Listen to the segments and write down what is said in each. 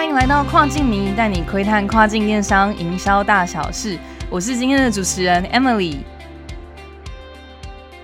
欢迎来到跨境迷，带你窥探跨境电商营销大小事。我是今天的主持人 Emily，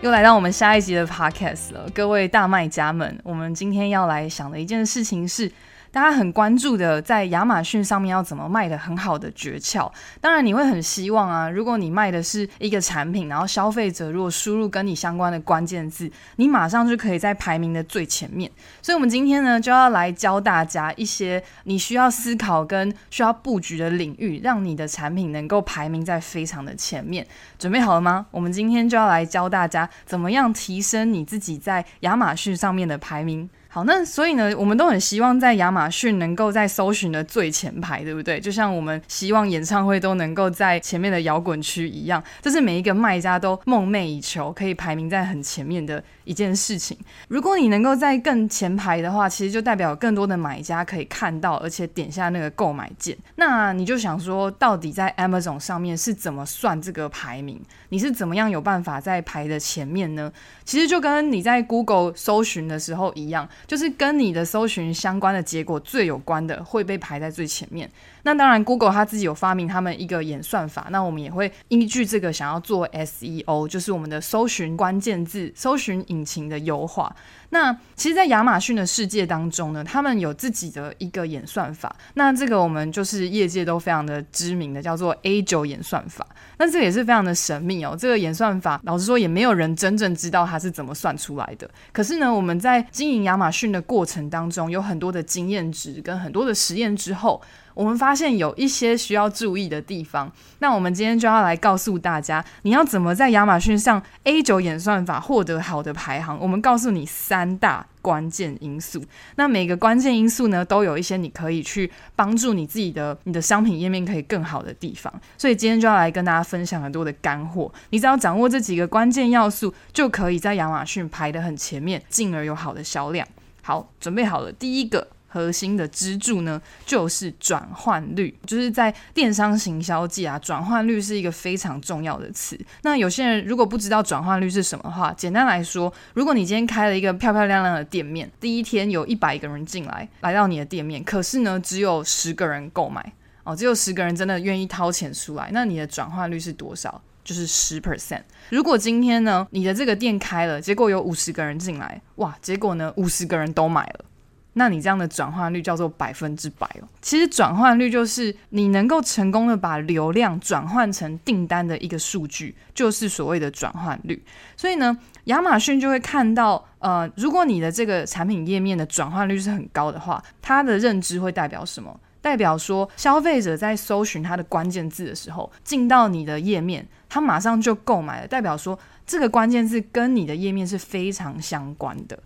又来到我们下一集的 Podcast 了。各位大卖家们，我们今天要来想的一件事情是。大家很关注的，在亚马逊上面要怎么卖的很好的诀窍。当然，你会很希望啊，如果你卖的是一个产品，然后消费者如果输入跟你相关的关键字，你马上就可以在排名的最前面。所以，我们今天呢，就要来教大家一些你需要思考跟需要布局的领域，让你的产品能够排名在非常的前面。准备好了吗？我们今天就要来教大家怎么样提升你自己在亚马逊上面的排名。好，那所以呢，我们都很希望在亚马逊能够在搜寻的最前排，对不对？就像我们希望演唱会都能够在前面的摇滚区一样，这是每一个卖家都梦寐以求，可以排名在很前面的一件事情。如果你能够在更前排的话，其实就代表更多的买家可以看到，而且点下那个购买键。那你就想说，到底在 Amazon 上面是怎么算这个排名？你是怎么样有办法在排的前面呢？其实就跟你在 Google 搜寻的时候一样。就是跟你的搜寻相关的结果最有关的会被排在最前面。那当然，Google 它自己有发明他们一个演算法，那我们也会依据这个想要做 SEO，就是我们的搜寻关键字、搜寻引擎的优化。那其实，在亚马逊的世界当中呢，他们有自己的一个演算法。那这个我们就是业界都非常的知名的，叫做 A 九演算法。那这个也是非常的神秘哦。这个演算法，老实说，也没有人真正知道它是怎么算出来的。可是呢，我们在经营亚马逊的过程当中，有很多的经验值跟很多的实验之后。我们发现有一些需要注意的地方，那我们今天就要来告诉大家，你要怎么在亚马逊上 A 九演算法获得好的排行。我们告诉你三大关键因素，那每个关键因素呢，都有一些你可以去帮助你自己的你的商品页面可以更好的地方。所以今天就要来跟大家分享很多的干货，你只要掌握这几个关键要素，就可以在亚马逊排得很前面，进而有好的销量。好，准备好了，第一个。核心的支柱呢，就是转换率，就是在电商行销界啊，转换率是一个非常重要的词。那有些人如果不知道转换率是什么话，简单来说，如果你今天开了一个漂漂亮亮的店面，第一天有一百个人进来，来到你的店面，可是呢，只有十个人购买哦，只有十个人真的愿意掏钱出来，那你的转换率是多少？就是十 percent。如果今天呢，你的这个店开了，结果有五十个人进来，哇，结果呢，五十个人都买了。那你这样的转换率叫做百分之百哦。其实转换率就是你能够成功的把流量转换成订单的一个数据，就是所谓的转换率。所以呢，亚马逊就会看到，呃，如果你的这个产品页面的转换率是很高的话，它的认知会代表什么？代表说消费者在搜寻它的关键字的时候，进到你的页面，他马上就购买了。代表说这个关键字跟你的页面是非常相关的。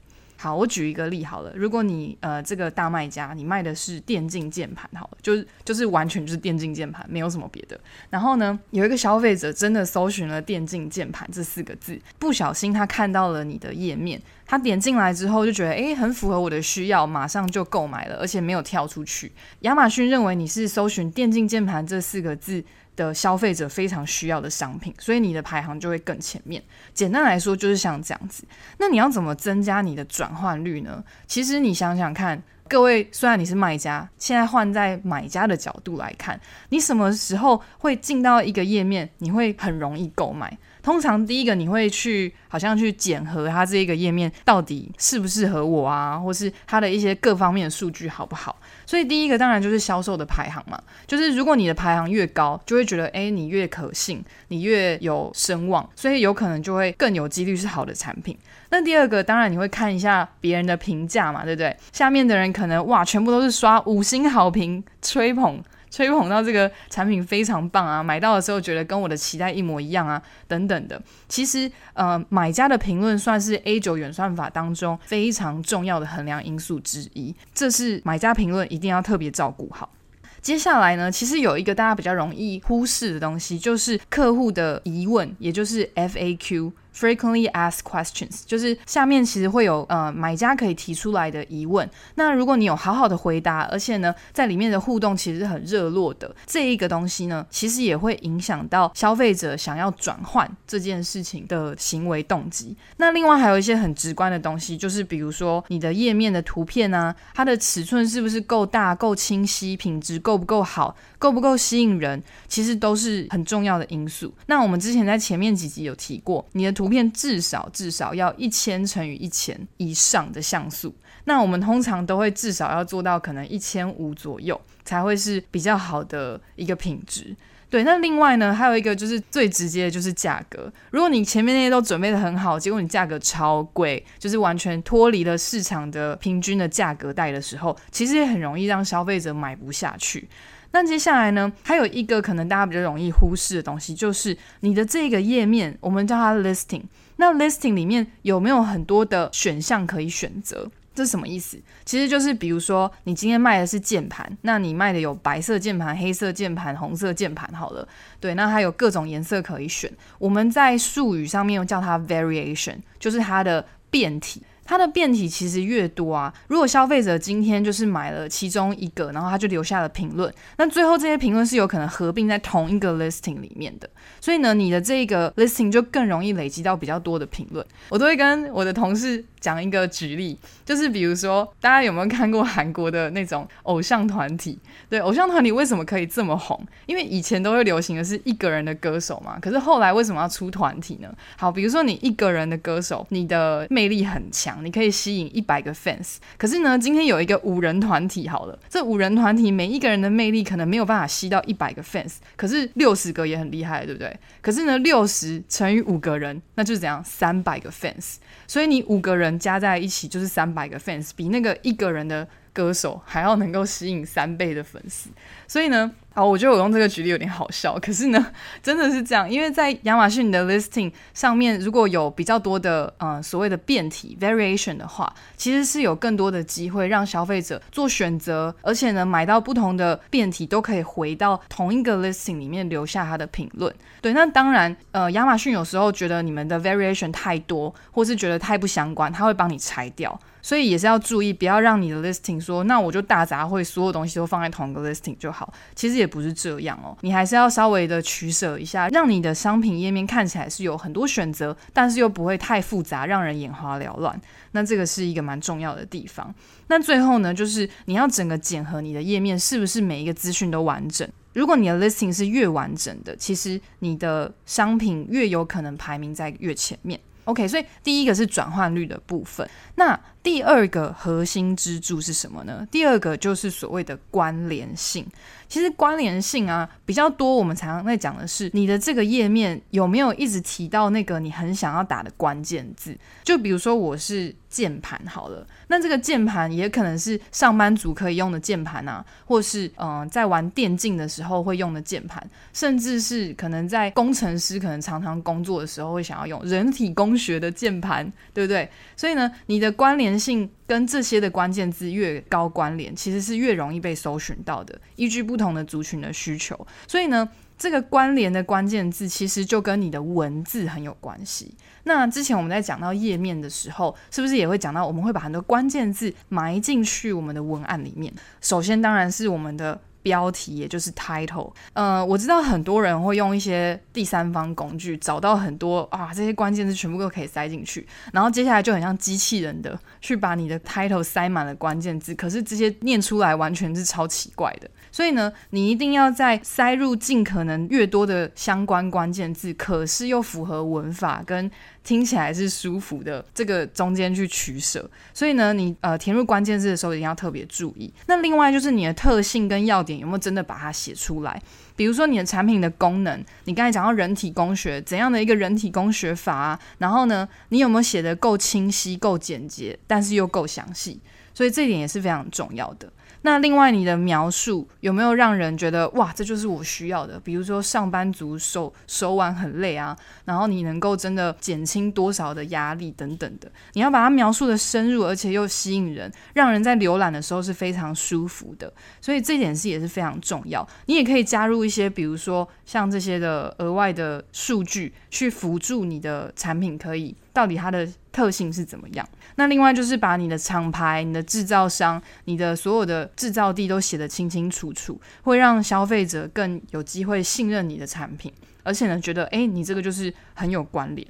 好，我举一个例好了。如果你呃这个大卖家，你卖的是电竞键盘，好了，就是就是完全就是电竞键盘，没有什么别的。然后呢，有一个消费者真的搜寻了电竞键盘这四个字，不小心他看到了你的页面，他点进来之后就觉得诶很符合我的需要，马上就购买了，而且没有跳出去。亚马逊认为你是搜寻电竞键盘这四个字。的消费者非常需要的商品，所以你的排行就会更前面。简单来说，就是像这样子。那你要怎么增加你的转换率呢？其实你想想看，各位，虽然你是卖家，现在换在买家的角度来看，你什么时候会进到一个页面，你会很容易购买？通常第一个你会去好像去检核它这一个页面到底适不适合我啊，或是它的一些各方面的数据好不好？所以第一个当然就是销售的排行嘛，就是如果你的排行越高，就会觉得哎你越可信，你越有声望，所以有可能就会更有几率是好的产品。那第二个当然你会看一下别人的评价嘛，对不对？下面的人可能哇全部都是刷五星好评吹捧。吹捧到这个产品非常棒啊，买到的时候觉得跟我的期待一模一样啊，等等的。其实，呃，买家的评论算是 A 九远算法当中非常重要的衡量因素之一，这是买家评论一定要特别照顾好。接下来呢，其实有一个大家比较容易忽视的东西，就是客户的疑问，也就是 FAQ。Frequently asked questions，就是下面其实会有呃买家可以提出来的疑问。那如果你有好好的回答，而且呢在里面的互动其实很热络的，这一个东西呢，其实也会影响到消费者想要转换这件事情的行为动机。那另外还有一些很直观的东西，就是比如说你的页面的图片啊，它的尺寸是不是够大、够清晰，品质够不够好。够不够吸引人，其实都是很重要的因素。那我们之前在前面几集有提过，你的图片至少至少要一千乘以一千以上的像素。那我们通常都会至少要做到可能一千五左右，才会是比较好的一个品质。对，那另外呢，还有一个就是最直接的就是价格。如果你前面那些都准备的很好，结果你价格超贵，就是完全脱离了市场的平均的价格带的时候，其实也很容易让消费者买不下去。那接下来呢，还有一个可能大家比较容易忽视的东西，就是你的这个页面，我们叫它 listing。那 listing 里面有没有很多的选项可以选择？这是什么意思？其实就是比如说，你今天卖的是键盘，那你卖的有白色键盘、黑色键盘、红色键盘，好了，对，那它有各种颜色可以选。我们在术语上面又叫它 variation，就是它的变体。它的变体其实越多啊，如果消费者今天就是买了其中一个，然后他就留下了评论，那最后这些评论是有可能合并在同一个 listing 里面的，所以呢，你的这个 listing 就更容易累积到比较多的评论。我都会跟我的同事讲一个举例，就是比如说大家有没有看过韩国的那种偶像团体？对，偶像团体为什么可以这么红？因为以前都会流行的是一个人的歌手嘛，可是后来为什么要出团体呢？好，比如说你一个人的歌手，你的魅力很强。你可以吸引一百个 fans，可是呢，今天有一个五人团体好了，这五人团体每一个人的魅力可能没有办法吸到一百个 fans，可是六十个也很厉害，对不对？可是呢，六十乘以五个人，那就是怎样？三百个 fans，所以你五个人加在一起就是三百个 fans，比那个一个人的歌手还要能够吸引三倍的粉丝，所以呢。好，我觉得我用这个举例有点好笑，可是呢，真的是这样，因为在亚马逊的 listing 上面，如果有比较多的呃所谓的变体 variation 的话，其实是有更多的机会让消费者做选择，而且呢，买到不同的变体都可以回到同一个 listing 里面留下他的评论。对，那当然，呃，亚马逊有时候觉得你们的 variation 太多，或是觉得太不相关，他会帮你拆掉。所以也是要注意，不要让你的 listing 说，那我就大杂烩，所有东西都放在同一个 listing 就好。其实也不是这样哦，你还是要稍微的取舍一下，让你的商品页面看起来是有很多选择，但是又不会太复杂，让人眼花缭乱。那这个是一个蛮重要的地方。那最后呢，就是你要整个检核你的页面是不是每一个资讯都完整。如果你的 listing 是越完整的，其实你的商品越有可能排名在越前面。OK，所以第一个是转换率的部分。那第二个核心支柱是什么呢？第二个就是所谓的关联性。其实关联性啊比较多，我们常常在讲的是你的这个页面有没有一直提到那个你很想要打的关键字。就比如说我是键盘好了，那这个键盘也可能是上班族可以用的键盘啊，或是嗯在玩电竞的时候会用的键盘，甚至是可能在工程师可能常常工作的时候会想要用人体工学的键盘，对不对？所以呢，你的关联性。跟这些的关键字越高关联，其实是越容易被搜寻到的。依据不同的族群的需求，所以呢，这个关联的关键字其实就跟你的文字很有关系。那之前我们在讲到页面的时候，是不是也会讲到我们会把很多关键字埋进去我们的文案里面？首先当然是我们的。标题也就是 title，呃，我知道很多人会用一些第三方工具找到很多啊，这些关键字全部都可以塞进去，然后接下来就很像机器人的去把你的 title 塞满了关键字，可是这些念出来完全是超奇怪的。所以呢，你一定要在塞入尽可能越多的相关关键字，可是又符合文法跟。听起来是舒服的，这个中间去取舍，所以呢，你呃填入关键字的时候一定要特别注意。那另外就是你的特性跟要点有没有真的把它写出来？比如说你的产品的功能，你刚才讲到人体工学怎样的一个人体工学法啊？然后呢，你有没有写的够清晰、够简洁，但是又够详细？所以这一点也是非常重要的。那另外，你的描述有没有让人觉得哇，这就是我需要的？比如说，上班族手手腕很累啊，然后你能够真的减轻多少的压力等等的，你要把它描述的深入，而且又吸引人，让人在浏览的时候是非常舒服的。所以这点是也是非常重要。你也可以加入一些，比如说像这些的额外的数据，去辅助你的产品可以到底它的特性是怎么样。那另外就是把你的厂牌、你的制造商、你的所有的制造地都写得清清楚楚，会让消费者更有机会信任你的产品，而且呢，觉得诶，你这个就是很有关联。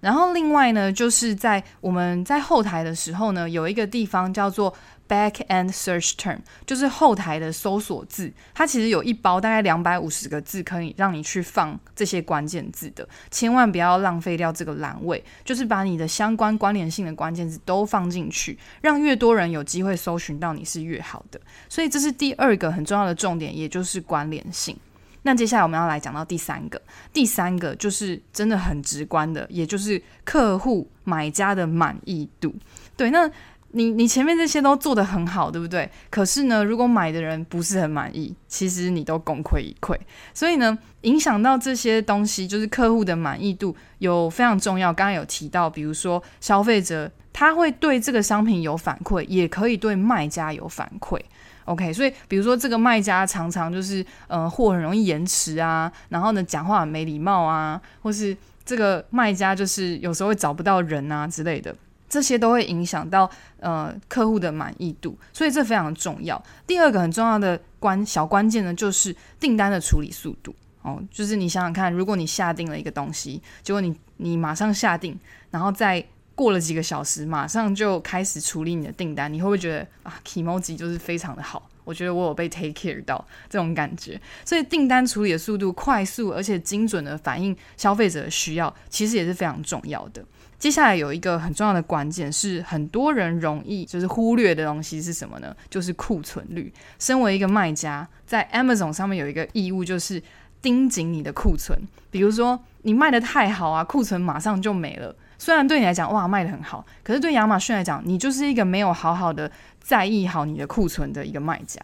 然后另外呢，就是在我们在后台的时候呢，有一个地方叫做。Back end search term 就是后台的搜索字，它其实有一包大概两百五十个字，可以让你去放这些关键字的。千万不要浪费掉这个栏位，就是把你的相关关联性的关键字都放进去，让越多人有机会搜寻到你是越好的。所以这是第二个很重要的重点，也就是关联性。那接下来我们要来讲到第三个，第三个就是真的很直观的，也就是客户买家的满意度。对，那。你你前面这些都做得很好，对不对？可是呢，如果买的人不是很满意，其实你都功亏一篑。所以呢，影响到这些东西，就是客户的满意度有非常重要。刚刚有提到，比如说消费者他会对这个商品有反馈，也可以对卖家有反馈。OK，所以比如说这个卖家常常就是呃货很容易延迟啊，然后呢讲话很没礼貌啊，或是这个卖家就是有时候会找不到人啊之类的。这些都会影响到呃客户的满意度，所以这非常重要。第二个很重要的关小关键呢，就是订单的处理速度哦。就是你想想看，如果你下定了一个东西，结果你你马上下定，然后再过了几个小时，马上就开始处理你的订单，你会不会觉得啊，emoji 就是非常的好？我觉得我有被 take care 到这种感觉。所以订单处理的速度快速而且精准的反映消费者的需要，其实也是非常重要的。接下来有一个很重要的关键，是很多人容易就是忽略的东西是什么呢？就是库存率。身为一个卖家，在 Amazon 上面有一个义务，就是盯紧你的库存。比如说你卖的太好啊，库存马上就没了。虽然对你来讲，哇，卖的很好，可是对亚马逊来讲，你就是一个没有好好的在意好你的库存的一个卖家。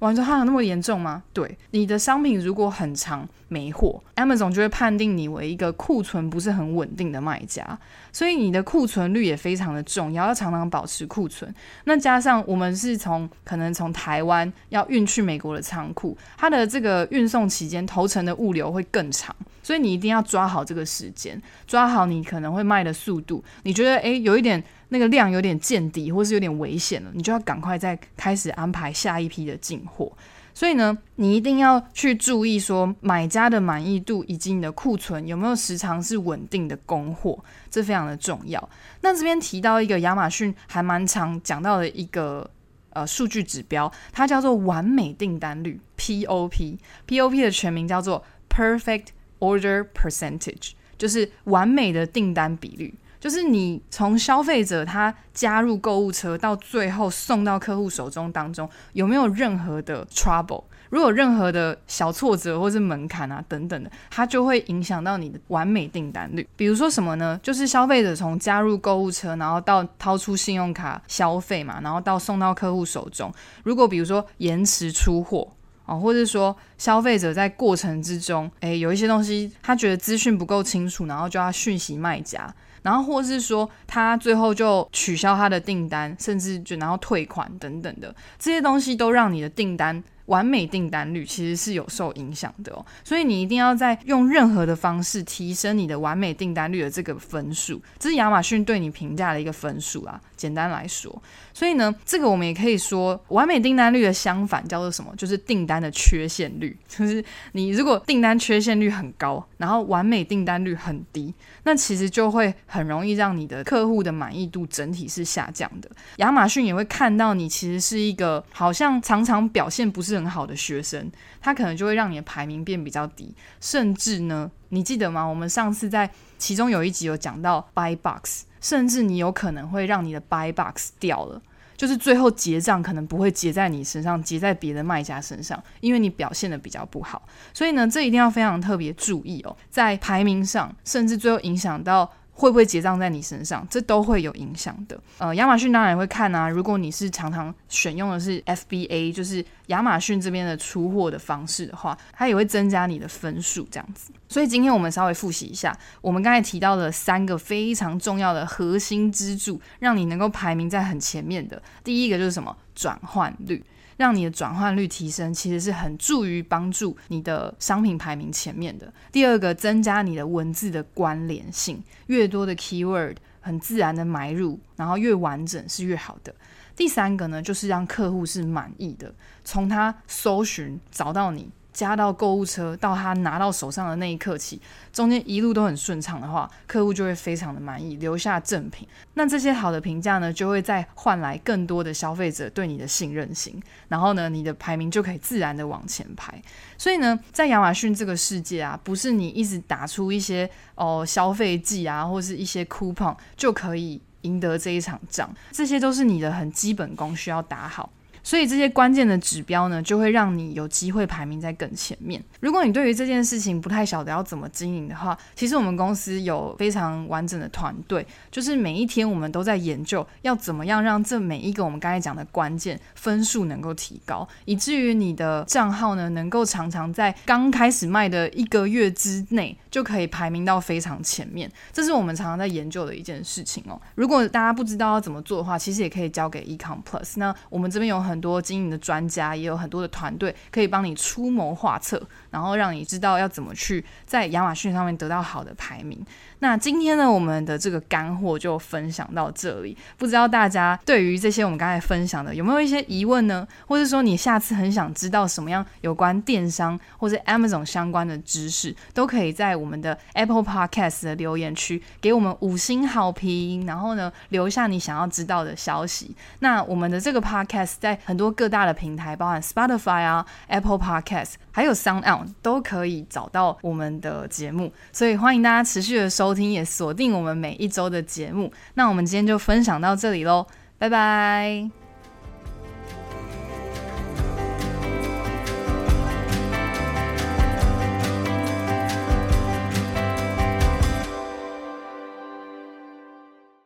我说：“它有那么严重吗？”对，你的商品如果很长没货，Amazon 就会判定你为一个库存不是很稳定的卖家，所以你的库存率也非常的重要，要常常保持库存。那加上我们是从可能从台湾要运去美国的仓库，它的这个运送期间投程的物流会更长，所以你一定要抓好这个时间，抓好你可能会卖的速度。你觉得诶有一点。那个量有点见底，或是有点危险了，你就要赶快再开始安排下一批的进货。所以呢，你一定要去注意说买家的满意度以及你的库存有没有时常是稳定的供货，这非常的重要。那这边提到一个亚马逊还蛮常讲到的一个呃数据指标，它叫做完美订单率 （POP）。POP 的全名叫做 Perfect Order Percentage，就是完美的订单比率。就是你从消费者他加入购物车到最后送到客户手中当中，有没有任何的 trouble？如果任何的小挫折或是门槛啊等等的，它就会影响到你的完美订单率。比如说什么呢？就是消费者从加入购物车，然后到掏出信用卡消费嘛，然后到送到客户手中，如果比如说延迟出货哦，或者说消费者在过程之中，诶，有一些东西他觉得资讯不够清楚，然后就要讯息卖家。然后，或是说他最后就取消他的订单，甚至就然后退款等等的这些东西，都让你的订单。完美订单率其实是有受影响的哦，所以你一定要在用任何的方式提升你的完美订单率的这个分数，这是亚马逊对你评价的一个分数啊。简单来说，所以呢，这个我们也可以说，完美订单率的相反叫做什么？就是订单的缺陷率。就是你如果订单缺陷率很高，然后完美订单率很低，那其实就会很容易让你的客户的满意度整体是下降的。亚马逊也会看到你其实是一个好像常常表现不是。很好的学生，他可能就会让你的排名变比较低，甚至呢，你记得吗？我们上次在其中有一集有讲到 buy box，甚至你有可能会让你的 buy box 掉了，就是最后结账可能不会结在你身上，结在别的卖家身上，因为你表现的比较不好。所以呢，这一定要非常特别注意哦，在排名上，甚至最后影响到会不会结账在你身上，这都会有影响的。呃，亚马逊当然也会看啊，如果你是常常选用的是 FBA，就是亚马逊这边的出货的方式的话，它也会增加你的分数这样子。所以今天我们稍微复习一下，我们刚才提到的三个非常重要的核心支柱，让你能够排名在很前面的。第一个就是什么？转换率。让你的转换率提升，其实是很助于帮助你的商品排名前面的。第二个，增加你的文字的关联性，越多的 keyword 很自然的埋入，然后越完整是越好的。第三个呢，就是让客户是满意的，从他搜寻找到你。加到购物车，到他拿到手上的那一刻起，中间一路都很顺畅的话，客户就会非常的满意，留下正品。那这些好的评价呢，就会再换来更多的消费者对你的信任心，然后呢，你的排名就可以自然的往前排。所以呢，在亚马逊这个世界啊，不是你一直打出一些哦消费季啊，或是一些 coupon 就可以赢得这一场仗，这些都是你的很基本功需要打好。所以这些关键的指标呢，就会让你有机会排名在更前面。如果你对于这件事情不太晓得要怎么经营的话，其实我们公司有非常完整的团队，就是每一天我们都在研究要怎么样让这每一个我们刚才讲的关键分数能够提高，以至于你的账号呢能够常常在刚开始卖的一个月之内就可以排名到非常前面。这是我们常常在研究的一件事情哦。如果大家不知道要怎么做的话，其实也可以交给 Ecom Plus。那我们这边有很很多经营的专家，也有很多的团队可以帮你出谋划策，然后让你知道要怎么去在亚马逊上面得到好的排名。那今天呢，我们的这个干货就分享到这里。不知道大家对于这些我们刚才分享的有没有一些疑问呢？或者说你下次很想知道什么样有关电商或者 Amazon 相关的知识，都可以在我们的 Apple Podcast 的留言区给我们五星好评，然后呢留下你想要知道的消息。那我们的这个 Podcast 在很多各大的平台，包含 Spotify 啊、Apple Podcast，还有 Sound On 都可以找到我们的节目，所以欢迎大家持续的收。听也锁定我们每一周的节目，那我们今天就分享到这里喽，拜拜。